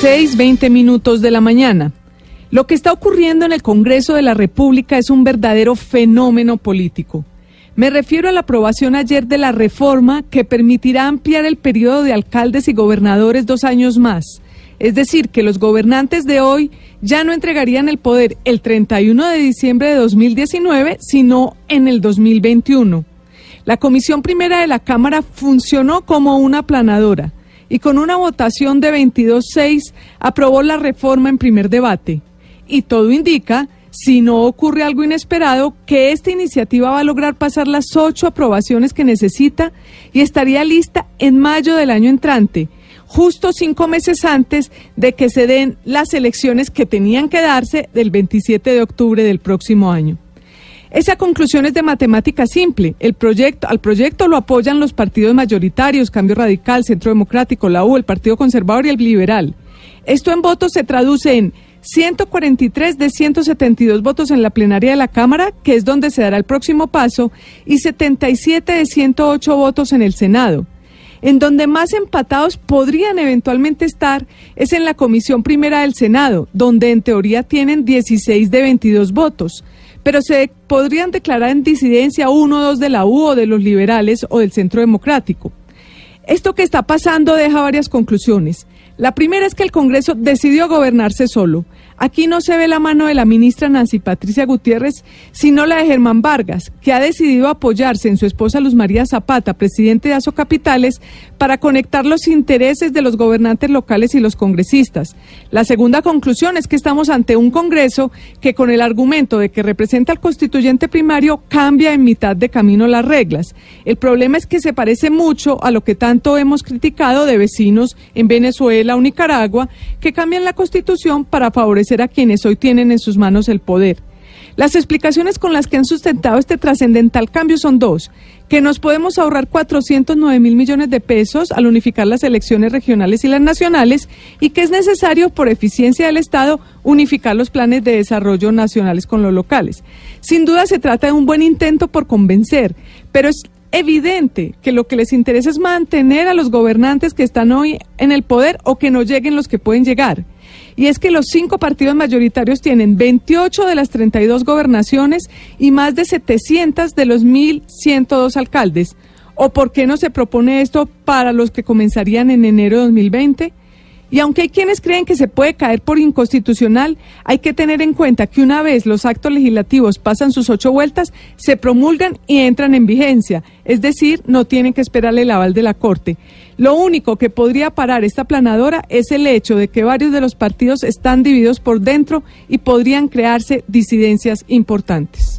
6:20 minutos de la mañana. Lo que está ocurriendo en el Congreso de la República es un verdadero fenómeno político. Me refiero a la aprobación ayer de la reforma que permitirá ampliar el periodo de alcaldes y gobernadores dos años más. Es decir, que los gobernantes de hoy ya no entregarían el poder el 31 de diciembre de 2019, sino en el 2021. La Comisión Primera de la Cámara funcionó como una aplanadora y con una votación de 22-6 aprobó la reforma en primer debate. Y todo indica, si no ocurre algo inesperado, que esta iniciativa va a lograr pasar las ocho aprobaciones que necesita y estaría lista en mayo del año entrante justo cinco meses antes de que se den las elecciones que tenían que darse del 27 de octubre del próximo año. Esa conclusión es de matemática simple. El proyecto, al proyecto lo apoyan los partidos mayoritarios, Cambio Radical, Centro Democrático, la U, el Partido Conservador y el Liberal. Esto en votos se traduce en 143 de 172 votos en la plenaria de la Cámara, que es donde se dará el próximo paso, y 77 de 108 votos en el Senado. En donde más empatados podrían eventualmente estar es en la Comisión Primera del Senado, donde en teoría tienen 16 de 22 votos, pero se podrían declarar en disidencia uno o dos de la U o de los liberales o del Centro Democrático. Esto que está pasando deja varias conclusiones. La primera es que el Congreso decidió gobernarse solo. Aquí no se ve la mano de la ministra Nancy Patricia Gutiérrez, sino la de Germán Vargas, que ha decidido apoyarse en su esposa Luz María Zapata, presidente de ASO Capitales, para conectar los intereses de los gobernantes locales y los congresistas. La segunda conclusión es que estamos ante un Congreso que con el argumento de que representa al constituyente primario cambia en mitad de camino las reglas. El problema es que se parece mucho a lo que tanto hemos criticado de vecinos en Venezuela o Nicaragua, que cambian la constitución para favorecer a quienes hoy tienen en sus manos el poder. Las explicaciones con las que han sustentado este trascendental cambio son dos, que nos podemos ahorrar 409 mil millones de pesos al unificar las elecciones regionales y las nacionales y que es necesario, por eficiencia del Estado, unificar los planes de desarrollo nacionales con los locales. Sin duda se trata de un buen intento por convencer, pero es evidente que lo que les interesa es mantener a los gobernantes que están hoy en el poder o que no lleguen los que pueden llegar y es que los cinco partidos mayoritarios tienen 28 de las 32 gobernaciones y más de 700 de los 1.102 alcaldes. ¿O por qué no se propone esto para los que comenzarían en enero de 2020? Y aunque hay quienes creen que se puede caer por inconstitucional, hay que tener en cuenta que una vez los actos legislativos pasan sus ocho vueltas, se promulgan y entran en vigencia, es decir, no tienen que esperar el aval de la Corte. Lo único que podría parar esta planadora es el hecho de que varios de los partidos están divididos por dentro y podrían crearse disidencias importantes.